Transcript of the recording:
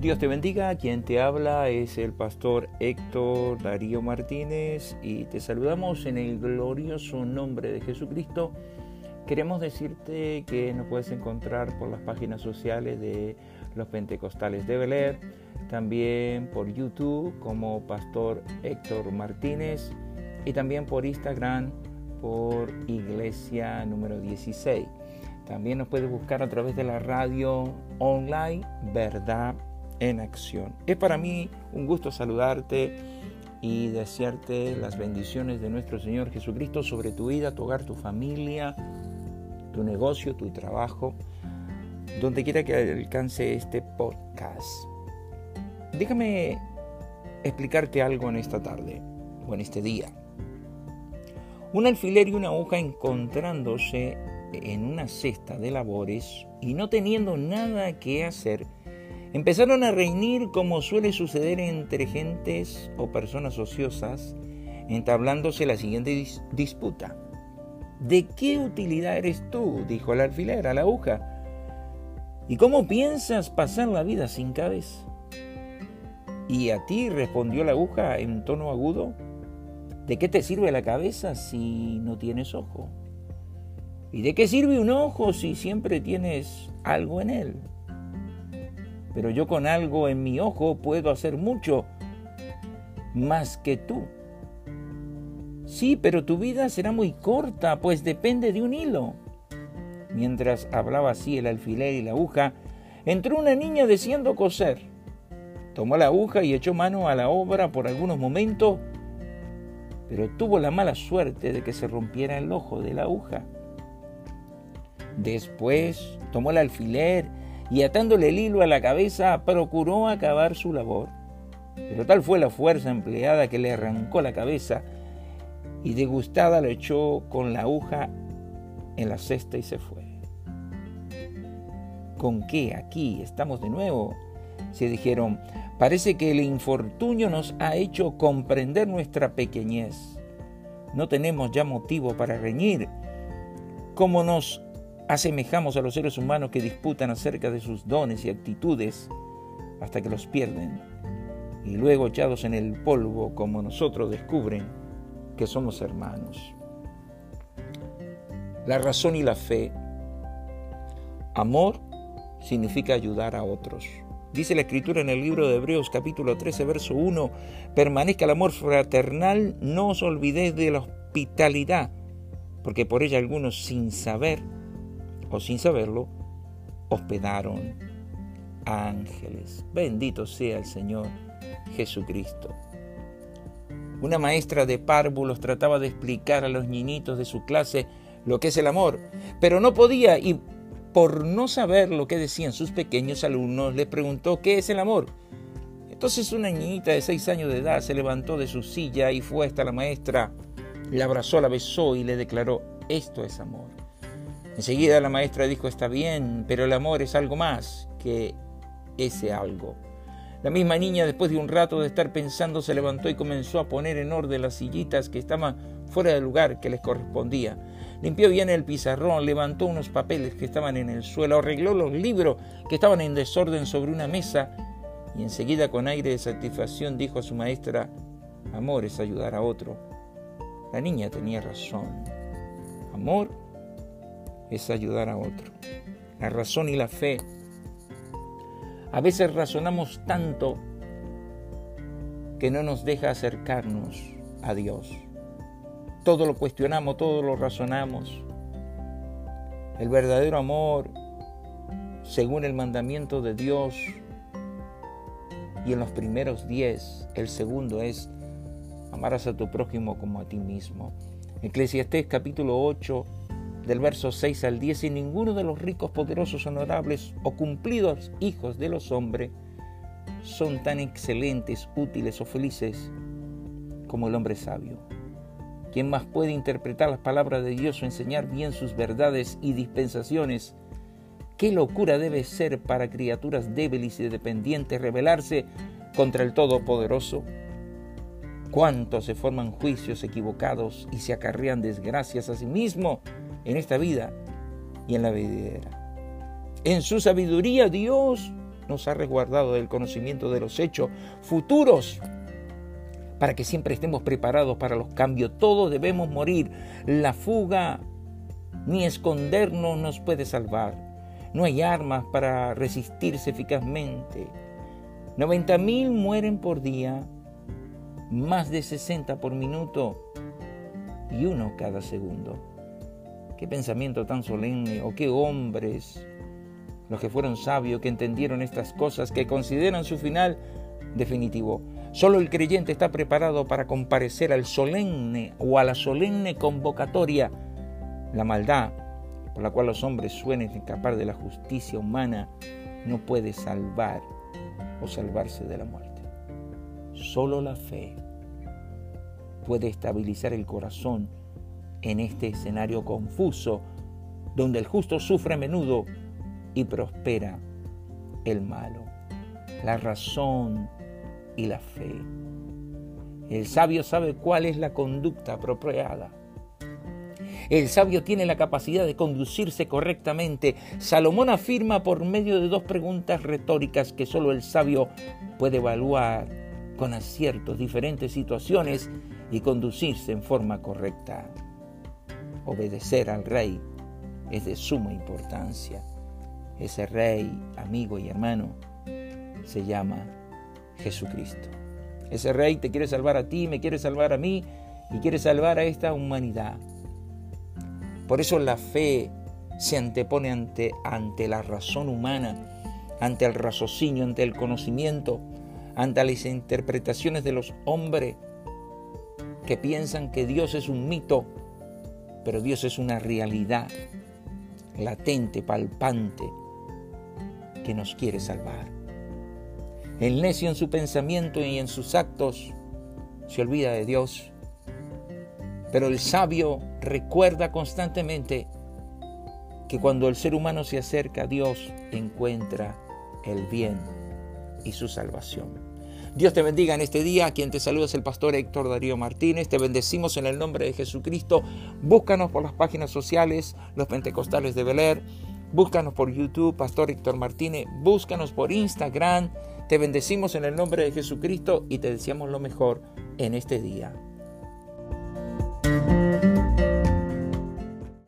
Dios te bendiga, quien te habla es el pastor Héctor Darío Martínez y te saludamos en el glorioso nombre de Jesucristo. Queremos decirte que nos puedes encontrar por las páginas sociales de los Pentecostales de Bel también por YouTube como Pastor Héctor Martínez y también por Instagram por Iglesia número 16. También nos puedes buscar a través de la radio online Verdad en acción. Es para mí un gusto saludarte y desearte las bendiciones de nuestro Señor Jesucristo sobre tu vida, tu hogar, tu familia, tu negocio, tu trabajo, donde quiera que alcance este podcast. Déjame explicarte algo en esta tarde o en este día. Un alfiler y una aguja encontrándose en una cesta de labores y no teniendo nada que hacer, Empezaron a reñir como suele suceder entre gentes o personas ociosas, entablándose la siguiente disputa. ¿De qué utilidad eres tú? dijo el alfiler a la aguja. ¿Y cómo piensas pasar la vida sin cabeza? Y a ti respondió la aguja en tono agudo, ¿de qué te sirve la cabeza si no tienes ojo? ¿Y de qué sirve un ojo si siempre tienes algo en él? Pero yo con algo en mi ojo puedo hacer mucho más que tú. Sí, pero tu vida será muy corta, pues depende de un hilo. Mientras hablaba así el alfiler y la aguja, entró una niña deseando coser. Tomó la aguja y echó mano a la obra por algunos momentos, pero tuvo la mala suerte de que se rompiera el ojo de la aguja. Después tomó el alfiler y atándole el hilo a la cabeza procuró acabar su labor. Pero tal fue la fuerza empleada que le arrancó la cabeza y degustada lo echó con la aguja en la cesta y se fue. ¿Con qué aquí estamos de nuevo? Se dijeron, parece que el infortunio nos ha hecho comprender nuestra pequeñez. No tenemos ya motivo para reñir. Como nos asemejamos a los seres humanos que disputan acerca de sus dones y actitudes hasta que los pierden y luego echados en el polvo como nosotros descubren que somos hermanos. La razón y la fe. Amor significa ayudar a otros. Dice la escritura en el libro de Hebreos capítulo 13, verso 1, permanezca el amor fraternal, no os olvidéis de la hospitalidad, porque por ella algunos sin saber o sin saberlo, hospedaron ángeles. Bendito sea el Señor Jesucristo. Una maestra de párvulos trataba de explicar a los niñitos de su clase lo que es el amor, pero no podía y por no saber lo que decían sus pequeños alumnos, les preguntó qué es el amor. Entonces una niñita de seis años de edad se levantó de su silla y fue hasta la maestra, la abrazó, la besó y le declaró, esto es amor. Enseguida la maestra dijo, está bien, pero el amor es algo más que ese algo. La misma niña, después de un rato de estar pensando, se levantó y comenzó a poner en orden las sillitas que estaban fuera del lugar que les correspondía. Limpió bien el pizarrón, levantó unos papeles que estaban en el suelo, arregló los libros que estaban en desorden sobre una mesa y enseguida con aire de satisfacción dijo a su maestra, amor es ayudar a otro. La niña tenía razón. Amor es ayudar a otro. La razón y la fe. A veces razonamos tanto que no nos deja acercarnos a Dios. Todo lo cuestionamos, todo lo razonamos. El verdadero amor, según el mandamiento de Dios, y en los primeros diez, el segundo es amarás a tu prójimo como a ti mismo. Eclesiastés capítulo 8, del verso 6 al 10, y ninguno de los ricos, poderosos, honorables o cumplidos hijos de los hombres son tan excelentes, útiles o felices como el hombre sabio. ¿Quién más puede interpretar las palabras de Dios o enseñar bien sus verdades y dispensaciones? ¿Qué locura debe ser para criaturas débiles y dependientes rebelarse contra el Todopoderoso? ¿Cuántos se forman juicios equivocados y se acarrean desgracias a sí mismos? En esta vida y en la venidera. En su sabiduría Dios nos ha resguardado del conocimiento de los hechos futuros para que siempre estemos preparados para los cambios. Todos debemos morir. La fuga ni escondernos nos puede salvar. No hay armas para resistirse eficazmente. 90.000 mueren por día, más de 60 por minuto y uno cada segundo. Qué pensamiento tan solemne, o qué hombres, los que fueron sabios, que entendieron estas cosas, que consideran su final definitivo. Solo el creyente está preparado para comparecer al solemne o a la solemne convocatoria. La maldad por la cual los hombres suelen escapar de la justicia humana no puede salvar o salvarse de la muerte. Solo la fe puede estabilizar el corazón en este escenario confuso donde el justo sufre a menudo y prospera el malo. La razón y la fe. El sabio sabe cuál es la conducta apropiada. El sabio tiene la capacidad de conducirse correctamente. Salomón afirma por medio de dos preguntas retóricas que solo el sabio puede evaluar con aciertos diferentes situaciones y conducirse en forma correcta. Obedecer al rey es de suma importancia. Ese rey, amigo y hermano, se llama Jesucristo. Ese rey te quiere salvar a ti, me quiere salvar a mí y quiere salvar a esta humanidad. Por eso la fe se antepone ante, ante la razón humana, ante el raciocinio, ante el conocimiento, ante las interpretaciones de los hombres que piensan que Dios es un mito, pero Dios es una realidad latente, palpante, que nos quiere salvar. El necio en su pensamiento y en sus actos se olvida de Dios. Pero el sabio recuerda constantemente que cuando el ser humano se acerca a Dios encuentra el bien y su salvación. Dios te bendiga en este día. Quien te saluda es el pastor Héctor Darío Martínez. Te bendecimos en el nombre de Jesucristo. Búscanos por las páginas sociales, los pentecostales de Beler. Búscanos por YouTube, Pastor Héctor Martínez. Búscanos por Instagram. Te bendecimos en el nombre de Jesucristo y te deseamos lo mejor en este día.